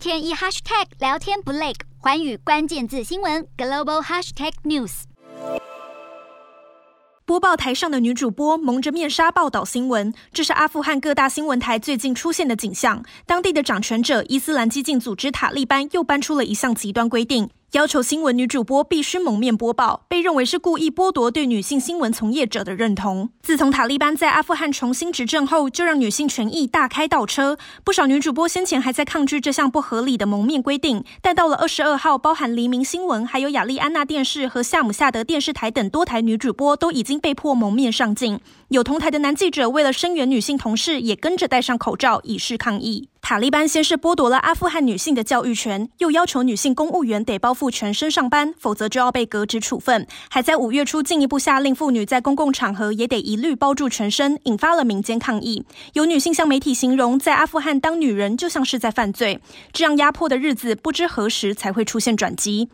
天一 hashtag 聊天不累，环宇关键字新闻 global hashtag news。播报台上的女主播蒙着面纱报道新闻，这是阿富汗各大新闻台最近出现的景象。当地的掌权者伊斯兰激进组织塔利班又搬出了一项极端规定。要求新闻女主播必须蒙面播报，被认为是故意剥夺对女性新闻从业者的认同。自从塔利班在阿富汗重新执政后，就让女性权益大开倒车。不少女主播先前还在抗拒这项不合理的蒙面规定，但到了二十二号，包含黎明新闻、还有亚利安娜电视和夏姆夏德电视台等多台女主播都已经被迫蒙面上镜。有同台的男记者为了声援女性同事，也跟着戴上口罩以示抗议。塔利班先是剥夺了阿富汗女性的教育权，又要求女性公务员得包覆全身上班，否则就要被革职处分。还在五月初进一步下令妇女在公共场合也得一律包住全身，引发了民间抗议。有女性向媒体形容，在阿富汗当女人就像是在犯罪。这样压迫的日子，不知何时才会出现转机。